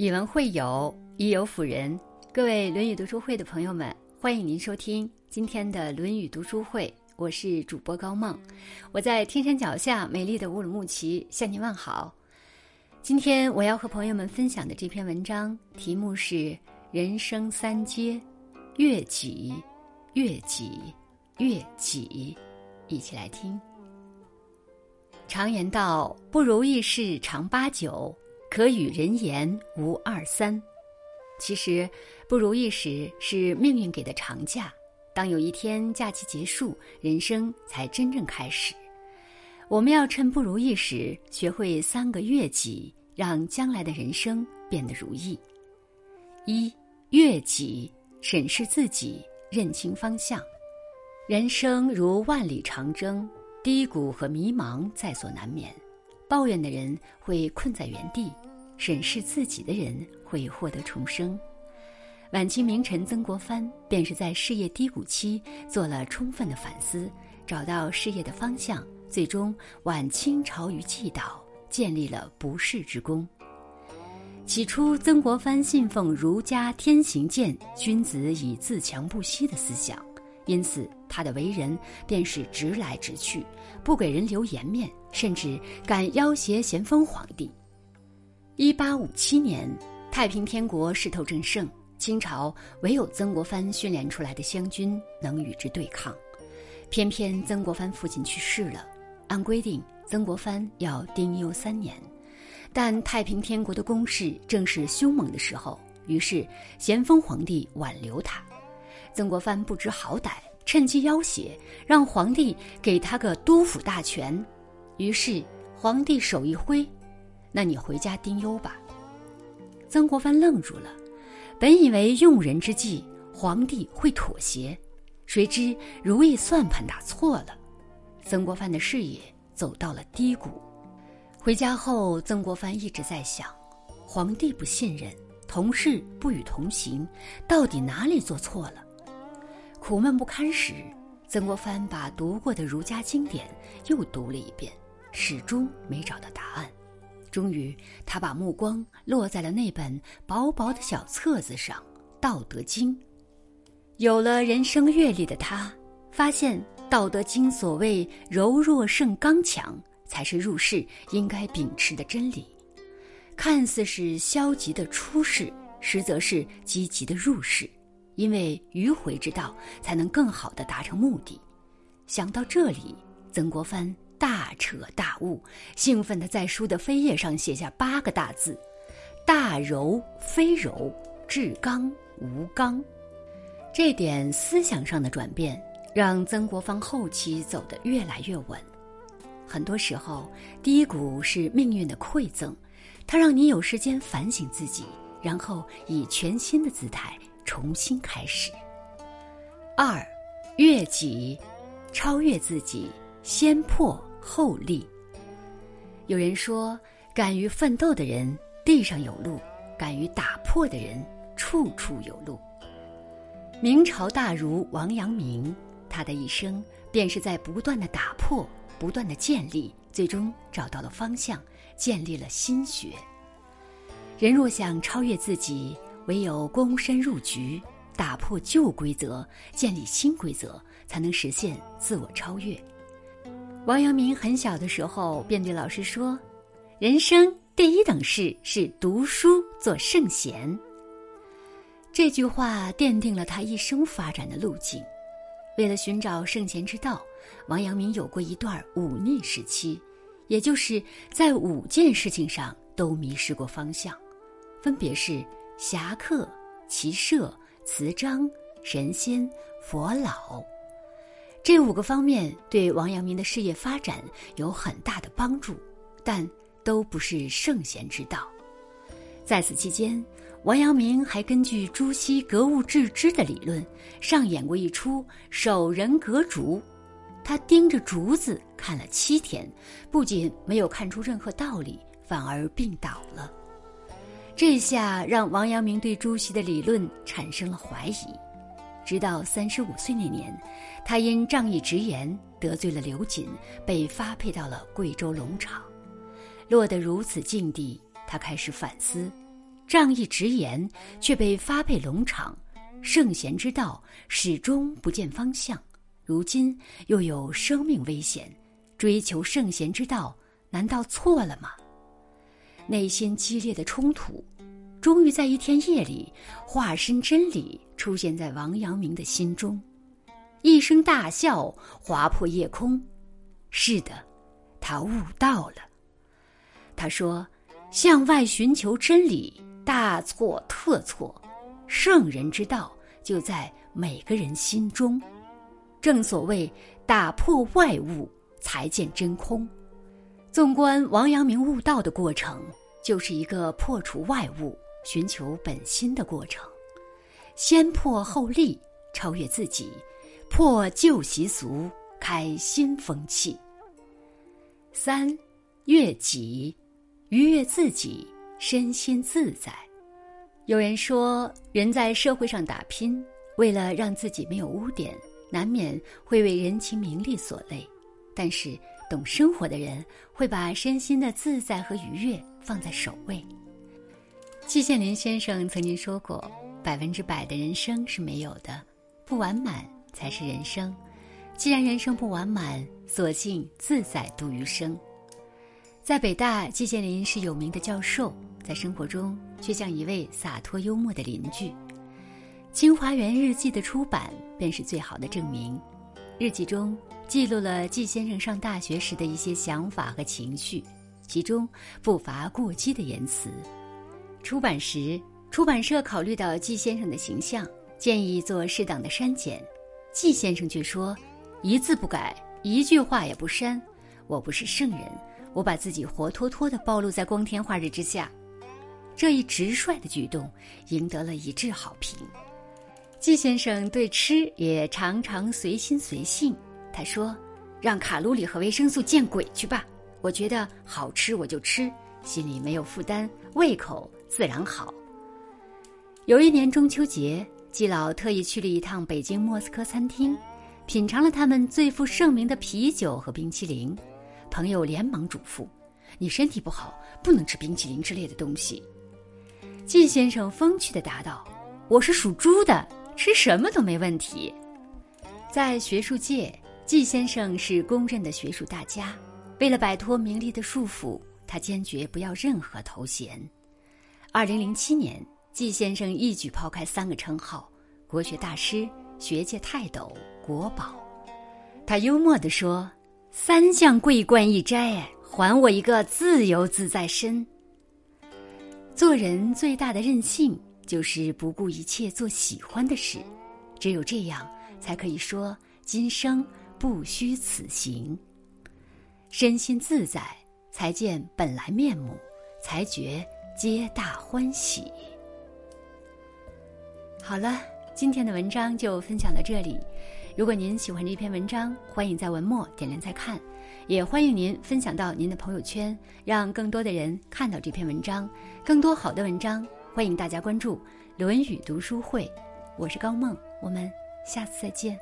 以文会友，以友辅人。各位《论语》读书会的朋友们，欢迎您收听今天的《论语》读书会。我是主播高梦，我在天山脚下美丽的乌鲁木齐向您问好。今天我要和朋友们分享的这篇文章题目是“人生三阶，悦己，悦己，悦己”。一起来听。常言道：“不如意事常八九。”可与人言无二三，其实不如意时是命运给的长假。当有一天假期结束，人生才真正开始。我们要趁不如意时，学会三个悦己，让将来的人生变得如意。一悦己，审视自己，认清方向。人生如万里长征，低谷和迷茫在所难免。抱怨的人会困在原地，审视自己的人会获得重生。晚清名臣曾国藩便是在事业低谷期做了充分的反思，找到事业的方向，最终挽清朝于既倒，建立了不世之功。起初，曾国藩信奉儒家天行健，君子以自强不息的思想。因此，他的为人便是直来直去，不给人留颜面，甚至敢要挟咸丰皇帝。一八五七年，太平天国势头正盛，清朝唯有曾国藩训练出来的湘军能与之对抗。偏偏曾国藩父亲去世了，按规定曾国藩要丁忧三年，但太平天国的攻势正是凶猛的时候，于是咸丰皇帝挽留他。曾国藩不知好歹，趁机要挟，让皇帝给他个督抚大权。于是皇帝手一挥：“那你回家丁忧吧。”曾国藩愣住了，本以为用人之际皇帝会妥协，谁知如意算盘打错了，曾国藩的事业走到了低谷。回家后，曾国藩一直在想：皇帝不信任，同事不与同行，到底哪里做错了？苦闷不堪时，曾国藩把读过的儒家经典又读了一遍，始终没找到答案。终于，他把目光落在了那本薄薄的小册子上《道德经》。有了人生阅历的他，发现《道德经》所谓“柔弱胜刚强”才是入世应该秉持的真理。看似是消极的出世，实则是积极的入世。因为迂回之道才能更好的达成目的。想到这里，曾国藩大彻大悟，兴奋地在书的扉页上写下八个大字：“大柔非柔，至刚无刚。”这点思想上的转变，让曾国藩后期走得越来越稳。很多时候，低谷是命运的馈赠，它让你有时间反省自己，然后以全新的姿态。重新开始。二，悦己，超越自己，先破后立。有人说，敢于奋斗的人地上有路，敢于打破的人处处有路。明朝大儒王阳明，他的一生便是在不断的打破、不断的建立，最终找到了方向，建立了心学。人若想超越自己。唯有躬身入局，打破旧规则，建立新规则，才能实现自我超越。王阳明很小的时候便对老师说：“人生第一等事是读书做圣贤。”这句话奠定了他一生发展的路径。为了寻找圣贤之道，王阳明有过一段忤逆时期，也就是在五件事情上都迷失过方向，分别是。侠客、骑射、词章、神仙、佛老，这五个方面对王阳明的事业发展有很大的帮助，但都不是圣贤之道。在此期间，王阳明还根据朱熹格物致知的理论，上演过一出守人格竹。他盯着竹子看了七天，不仅没有看出任何道理，反而病倒了。这下让王阳明对朱熹的理论产生了怀疑，直到三十五岁那年，他因仗义直言得罪了刘瑾，被发配到了贵州龙场。落得如此境地，他开始反思：仗义直言，却被发配龙场。圣贤之道始终不见方向，如今又有生命危险，追求圣贤之道难道错了吗？内心激烈的冲突，终于在一天夜里，化身真理出现在王阳明的心中，一声大笑划破夜空。是的，他悟道了。他说：“向外寻求真理，大错特错。”圣人之道就在每个人心中，正所谓打破外物，才见真空。纵观王阳明悟道的过程，就是一个破除外物、寻求本心的过程。先破后立，超越自己，破旧习俗，开新风气。三，悦己，愉悦自己，身心自在。有人说，人在社会上打拼，为了让自己没有污点，难免会为人情名利所累。但是，懂生活的人会把身心的自在和愉悦放在首位。季羡林先生曾经说过：“百分之百的人生是没有的，不完满才是人生。既然人生不完满，索性自在度余生。”在北大，季羡林是有名的教授。在生活中，却像一位洒脱幽默的邻居。《清华园日记》的出版便是最好的证明。日记中记录了季先生上大学时的一些想法和情绪，其中不乏过激的言辞。出版时，出版社考虑到季先生的形象，建议做适当的删减。季先生却说：“一字不改，一句话也不删。我不是圣人，我把自己活脱脱地暴露在光天化日之下。”这一直率的举动赢得了一致好评。季先生对吃也常常随心随性。他说：“让卡路里和维生素见鬼去吧！我觉得好吃我就吃，心里没有负担，胃口自然好。”有一年中秋节，季老特意去了一趟北京莫斯科餐厅，品尝了他们最负盛名的啤酒和冰淇淋。朋友连忙嘱咐：“你身体不好，不能吃冰淇淋之类的东西。”季先生风趣地答道：“我是属猪的，吃什么都没问题。”在学术界，季先生是公认的学术大家。为了摆脱名利的束缚，他坚决不要任何头衔。二零零七年，季先生一举抛开三个称号：国学大师、学界泰斗、国宝。他幽默地说：“三项桂冠一摘，还我一个自由自在身。”做人最大的任性，就是不顾一切做喜欢的事，只有这样，才可以说今生不虚此行。身心自在，才见本来面目，才觉皆大欢喜。好了，今天的文章就分享到这里。如果您喜欢这篇文章，欢迎在文末点亮再看。也欢迎您分享到您的朋友圈，让更多的人看到这篇文章。更多好的文章，欢迎大家关注《论语读书会》。我是高梦，我们下次再见。